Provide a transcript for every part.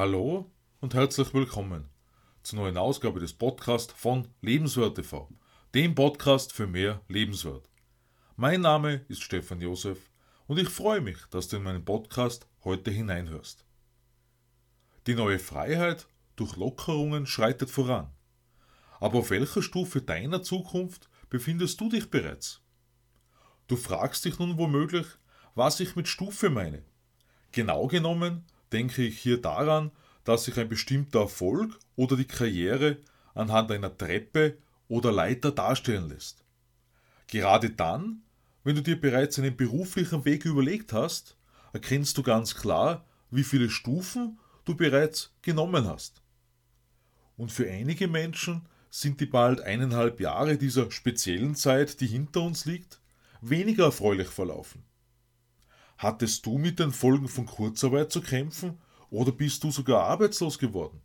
Hallo und herzlich willkommen zur neuen Ausgabe des Podcasts von Lebenswert TV, dem Podcast für mehr Lebenswert. Mein Name ist Stefan Josef und ich freue mich, dass du in meinen Podcast heute hineinhörst. Die neue Freiheit durch Lockerungen schreitet voran. Aber auf welcher Stufe deiner Zukunft befindest du dich bereits? Du fragst dich nun womöglich, was ich mit Stufe meine. Genau genommen denke ich hier daran, dass sich ein bestimmter Erfolg oder die Karriere anhand einer Treppe oder Leiter darstellen lässt. Gerade dann, wenn du dir bereits einen beruflichen Weg überlegt hast, erkennst du ganz klar, wie viele Stufen du bereits genommen hast. Und für einige Menschen sind die bald eineinhalb Jahre dieser speziellen Zeit, die hinter uns liegt, weniger erfreulich verlaufen. Hattest du mit den Folgen von Kurzarbeit zu kämpfen oder bist du sogar arbeitslos geworden?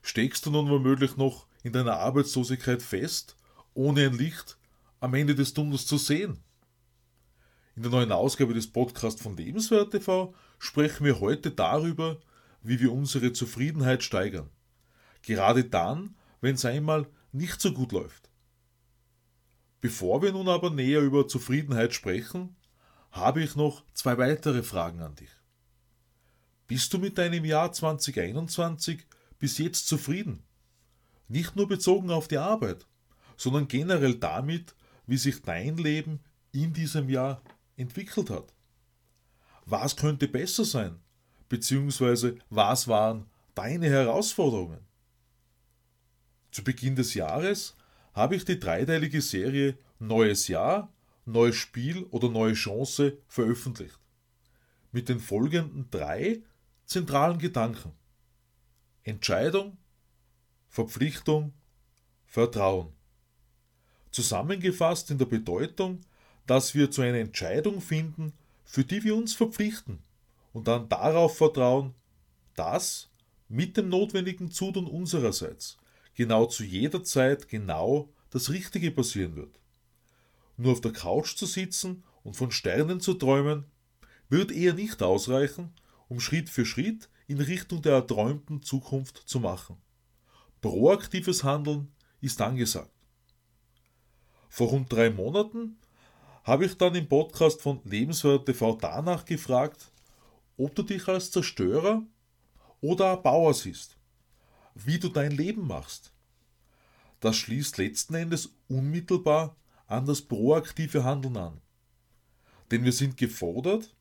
Steckst du nun womöglich noch in deiner Arbeitslosigkeit fest, ohne ein Licht am Ende des Tunnels zu sehen? In der neuen Ausgabe des Podcasts von Lebenswert TV sprechen wir heute darüber, wie wir unsere Zufriedenheit steigern. Gerade dann, wenn es einmal nicht so gut läuft. Bevor wir nun aber näher über Zufriedenheit sprechen, habe ich noch zwei weitere Fragen an dich. Bist du mit deinem Jahr 2021 bis jetzt zufrieden? Nicht nur bezogen auf die Arbeit, sondern generell damit, wie sich dein Leben in diesem Jahr entwickelt hat. Was könnte besser sein? Beziehungsweise was waren deine Herausforderungen? Zu Beginn des Jahres habe ich die dreiteilige Serie Neues Jahr neues Spiel oder neue Chance veröffentlicht. Mit den folgenden drei zentralen Gedanken. Entscheidung, Verpflichtung, Vertrauen. Zusammengefasst in der Bedeutung, dass wir zu einer Entscheidung finden, für die wir uns verpflichten und dann darauf vertrauen, dass mit dem notwendigen Zutun unsererseits genau zu jeder Zeit genau das Richtige passieren wird. Nur auf der Couch zu sitzen und von Sternen zu träumen, wird eher nicht ausreichen, um Schritt für Schritt in Richtung der erträumten Zukunft zu machen. Proaktives Handeln ist angesagt. Vor rund drei Monaten habe ich dann im Podcast von Lebenswert TV danach gefragt, ob du dich als Zerstörer oder Erbauer siehst, wie du dein Leben machst. Das schließt letzten Endes unmittelbar an das proaktive Handeln an. Denn wir sind gefordert,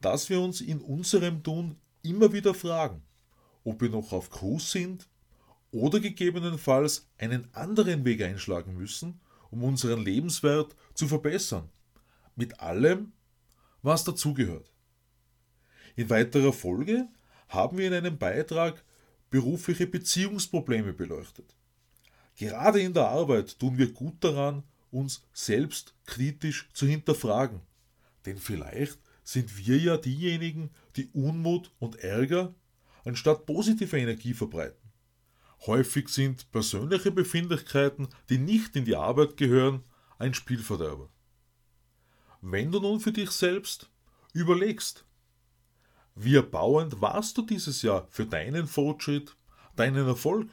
dass wir uns in unserem Tun immer wieder fragen, ob wir noch auf Kurs sind oder gegebenenfalls einen anderen Weg einschlagen müssen, um unseren Lebenswert zu verbessern. Mit allem, was dazugehört. In weiterer Folge haben wir in einem Beitrag berufliche Beziehungsprobleme beleuchtet. Gerade in der Arbeit tun wir gut daran, uns selbst kritisch zu hinterfragen. Denn vielleicht sind wir ja diejenigen, die Unmut und Ärger anstatt positive Energie verbreiten. Häufig sind persönliche Befindlichkeiten, die nicht in die Arbeit gehören, ein Spielverderber. Wenn du nun für dich selbst überlegst, wie erbauend warst du dieses Jahr für deinen Fortschritt, deinen Erfolg?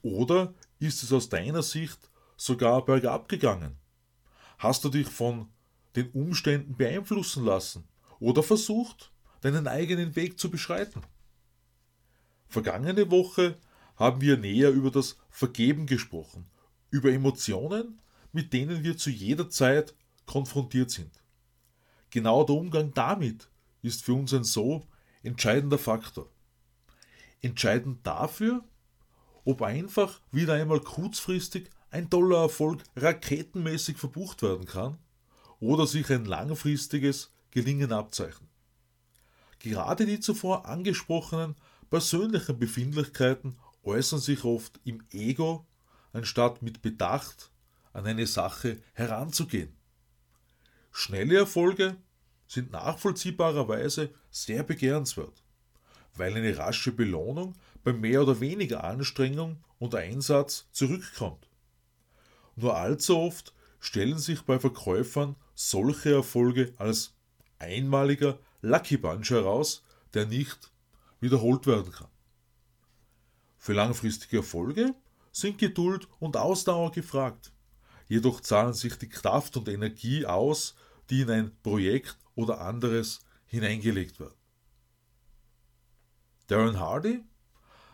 Oder ist es aus deiner Sicht sogar bergab gegangen? Hast du dich von den Umständen beeinflussen lassen oder versucht, deinen eigenen Weg zu beschreiten? Vergangene Woche haben wir näher über das Vergeben gesprochen, über Emotionen, mit denen wir zu jeder Zeit konfrontiert sind. Genau der Umgang damit ist für uns ein so entscheidender Faktor. Entscheidend dafür, ob einfach wieder einmal kurzfristig ein toller Erfolg raketenmäßig verbucht werden kann oder sich ein langfristiges Gelingen abzeichnet. Gerade die zuvor angesprochenen persönlichen Befindlichkeiten äußern sich oft im Ego, anstatt mit Bedacht an eine Sache heranzugehen. Schnelle Erfolge sind nachvollziehbarerweise sehr begehrenswert, weil eine rasche Belohnung bei mehr oder weniger Anstrengung und Einsatz zurückkommt. Nur allzu oft stellen sich bei Verkäufern solche Erfolge als einmaliger Lucky Punch heraus, der nicht wiederholt werden kann. Für langfristige Erfolge sind Geduld und Ausdauer gefragt. Jedoch zahlen sich die Kraft und Energie aus, die in ein Projekt oder anderes hineingelegt werden. Darren Hardy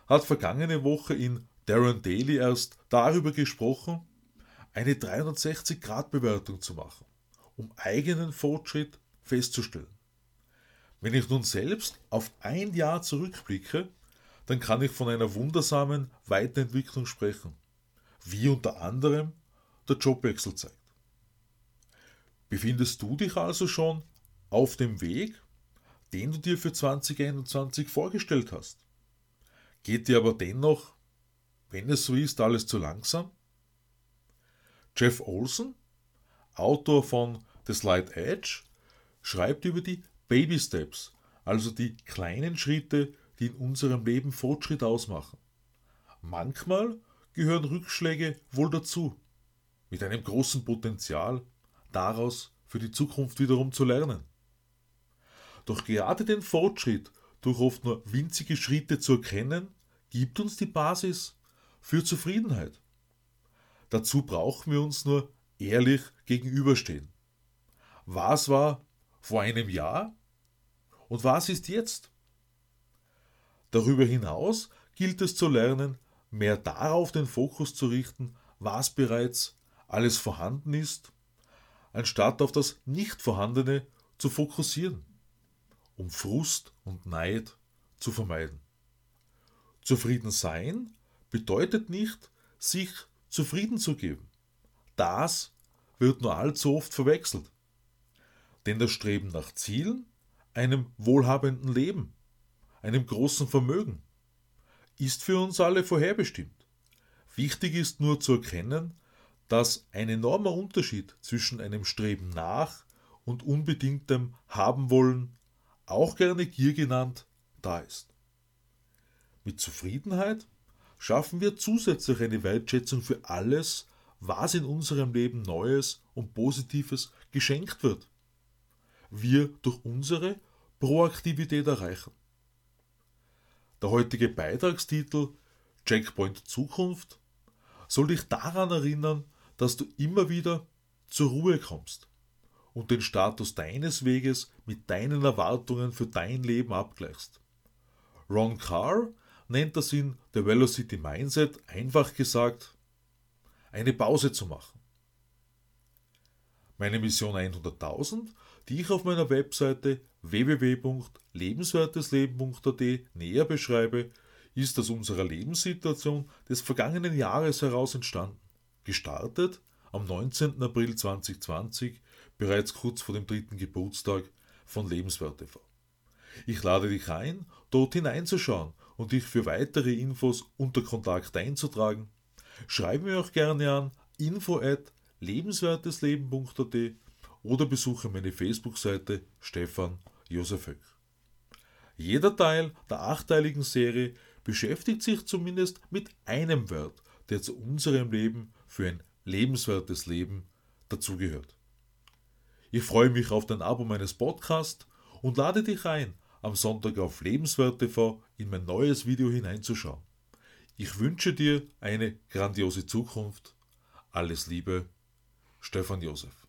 hat vergangene Woche in Darren Daly erst darüber gesprochen, eine 360-Grad-Bewertung zu machen, um eigenen Fortschritt festzustellen. Wenn ich nun selbst auf ein Jahr zurückblicke, dann kann ich von einer wundersamen Weiterentwicklung sprechen, wie unter anderem der Jobwechsel zeigt. Befindest du dich also schon auf dem Weg, den du dir für 2021 vorgestellt hast? Geht dir aber dennoch, wenn es so ist, alles zu langsam? Jeff Olson, Autor von The Slight Edge, schreibt über die Baby Steps, also die kleinen Schritte, die in unserem Leben Fortschritt ausmachen. Manchmal gehören Rückschläge wohl dazu, mit einem großen Potenzial, daraus für die Zukunft wiederum zu lernen. Doch gerade den Fortschritt durch oft nur winzige Schritte zu erkennen, gibt uns die Basis für Zufriedenheit. Dazu brauchen wir uns nur ehrlich gegenüberstehen. Was war vor einem Jahr und was ist jetzt? Darüber hinaus gilt es zu lernen, mehr darauf den Fokus zu richten, was bereits alles vorhanden ist, anstatt auf das Nicht-Vorhandene zu fokussieren, um Frust und Neid zu vermeiden. Zufrieden sein bedeutet nicht, sich zufrieden zu geben. Das wird nur allzu oft verwechselt. Denn das Streben nach Zielen, einem wohlhabenden Leben, einem großen Vermögen, ist für uns alle vorherbestimmt. Wichtig ist nur zu erkennen, dass ein enormer Unterschied zwischen einem Streben nach und unbedingtem Haben wollen, auch gerne Gier genannt, da ist. Mit Zufriedenheit schaffen wir zusätzlich eine Wertschätzung für alles, was in unserem Leben Neues und Positives geschenkt wird. Wir durch unsere Proaktivität erreichen. Der heutige Beitragstitel Checkpoint Zukunft soll dich daran erinnern, dass du immer wieder zur Ruhe kommst und den Status deines Weges mit deinen Erwartungen für dein Leben abgleichst. Ron Carr nennt das in The Velocity Mindset einfach gesagt, eine Pause zu machen. Meine Mission 100.000, die ich auf meiner Webseite www.lebenswertesleben.at näher beschreibe, ist aus unserer Lebenssituation des vergangenen Jahres heraus entstanden. Gestartet am 19. April 2020, bereits kurz vor dem dritten Geburtstag von Lebenswert TV. Ich lade dich ein, dort hineinzuschauen und dich für weitere Infos unter Kontakt einzutragen. Schreib mir auch gerne an info at lebenswertesleben.at oder besuche meine Facebook-Seite Stefan Josef Höck. Jeder Teil der achteiligen Serie beschäftigt sich zumindest mit einem Wert, der zu unserem Leben für ein lebenswertes Leben dazugehört. Ich freue mich auf dein Abo meines Podcasts und lade dich ein, am Sonntag auf Lebenswert TV in mein neues Video hineinzuschauen. Ich wünsche dir eine grandiose Zukunft. Alles Liebe, Stefan Josef.